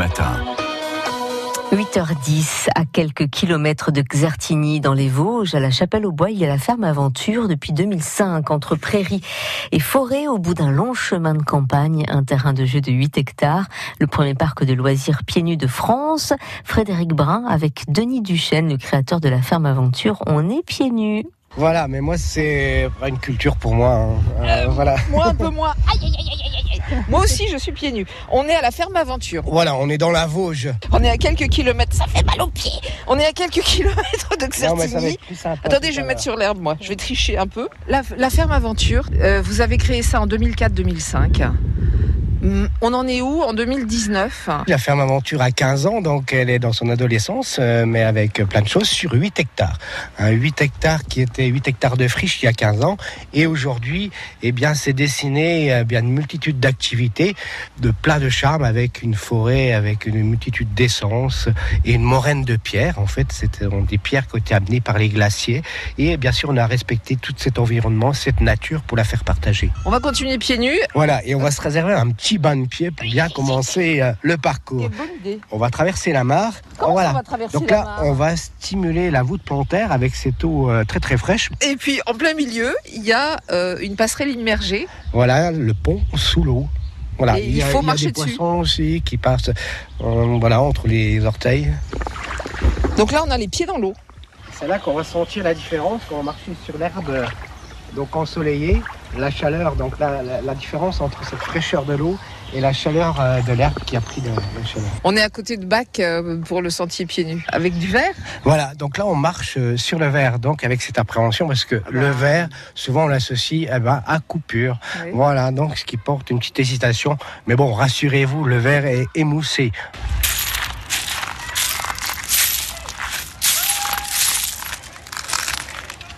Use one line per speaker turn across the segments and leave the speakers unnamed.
matin.
8h10, à quelques kilomètres de Xertigny, dans les Vosges, à la Chapelle-aux-Bois, il y a la ferme Aventure depuis 2005, entre prairies et forêts, au bout d'un long chemin de campagne, un terrain de jeu de 8 hectares, le premier parc de loisirs pieds nus de France. Frédéric Brun, avec Denis Duchesne, le créateur de la ferme Aventure, on est pieds nus.
Voilà, mais moi c'est pas une culture pour moi. hein. Euh, voilà.
Moi un peu moins. Aïe, aïe, aïe. Moi aussi je suis pieds nus. On est à la ferme Aventure.
Voilà, on est dans la Vosges.
On est à quelques kilomètres. Ça fait mal aux pieds. On est à quelques kilomètres de Xertigny. Attendez, je vais me mettre sur l'herbe, moi. Je vais tricher un peu. La, la ferme Aventure, euh, vous avez créé ça en 2004-2005. Hum, On en est où en 2019
La ferme Aventure a 15 ans, donc elle est dans son adolescence, euh, mais avec plein de choses sur 8 hectares. Un 8 hectares qui était 8 hectares de friche il y a 15 ans. Et aujourd'hui, eh bien, c'est dessiné eh bien, une multitude d'activités, de plats de charme avec une forêt, avec une multitude d'essences et une moraine de pierres. En fait, c'était des pierres qui ont été amenées par les glaciers. Et bien sûr, on a respecté tout cet environnement, cette nature pour la faire partager.
On va continuer pieds nus.
Voilà, et on va se réserver un petit bain de pied pour bien commencer euh, le parcours. On va traverser la mare.
Comment
voilà.
ça va traverser
Donc
la
là,
mare
on va stimuler la voûte plantaire avec cette eau euh, très très fraîche.
Et puis en plein milieu, il y a euh, une passerelle immergée.
Voilà, le pont sous l'eau. Voilà,
Et il faut
y a
marcher
des
dessus.
poissons aussi qui passent euh, voilà, entre les orteils.
Donc là, on a les pieds dans l'eau.
C'est là qu'on va sentir la différence quand on marche sur l'herbe donc ensoleillée, la chaleur, donc la, la- la différence entre cette fraîcheur de l'eau et la chaleur euh, de l'herbe qui a pris de la chaleur.
On est à côté de Bac euh, pour le sentier pieds nus. Avec du verre?
Voilà, donc là on marche euh, sur le verre, donc avec cette appréhension, parce que le verre, souvent on l'associe eh ben, à coupure.
Oui.
Voilà, donc ce qui porte une petite hésitation. Mais bon, rassurez-vous, le verre est émoussé.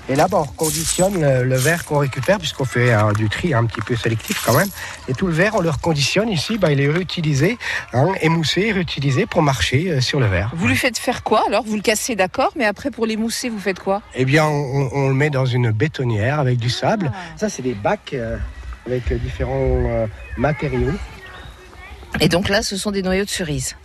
Et là, on reconditionne le, le verre qu'on récupère, puisqu'on fait euh, du tri un petit peu sélectif quand même. Et tout le verre, on le reconditionne ici, bah, il est réutilisé, hein, émoussé, réutilisé pour marcher euh, sur le verre.
Vous lui faites faire quoi alors? Vous le cassez, d'accord, mais après pour les mousser, vous faites quoi?
Eh bien, on, on le met dans une bétonnière avec du sable. Ça, c'est des bacs euh, avec différents euh, matériaux.
Et donc là, ce sont des noyaux de cerises.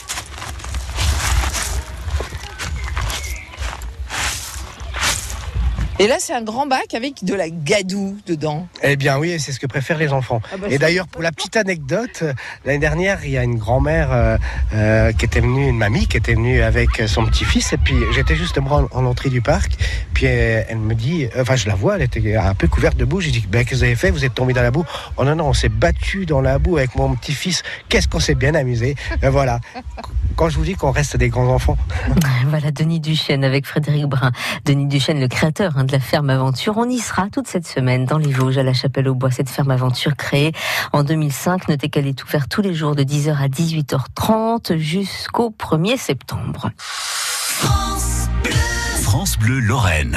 Et là, c'est un grand bac avec de la gadoue dedans.
Eh bien, oui, c'est ce que préfèrent les enfants.
Ah bah,
Et d'ailleurs, pour la petite anecdote, l'année dernière, il y a une grand-mère euh, euh, qui était venue, une mamie qui était venue avec son petit-fils. Et puis, j'étais justement en, en entrée du parc. Puis, euh, elle me dit, euh, enfin, je la vois, elle était un peu couverte de boue. J'ai dit, ben, qu'est-ce que vous avez fait Vous êtes tombé dans la boue Oh non, non, on s'est battu dans la boue avec mon petit-fils. Qu'est-ce qu'on s'est bien amusé Ben voilà. Quand je vous dis qu'on reste des grands enfants.
Voilà Denis Duchesne avec Frédéric Brun. Denis Duchesne, le créateur hein, de la ferme Aventure. On y sera toute cette semaine dans les Vosges à la Chapelle aux Bois. Cette ferme Aventure créée en 2005. Notez qu'elle est ouverte tous les jours de 10h à 18h30 jusqu'au 1er septembre.
France Bleu Lorraine.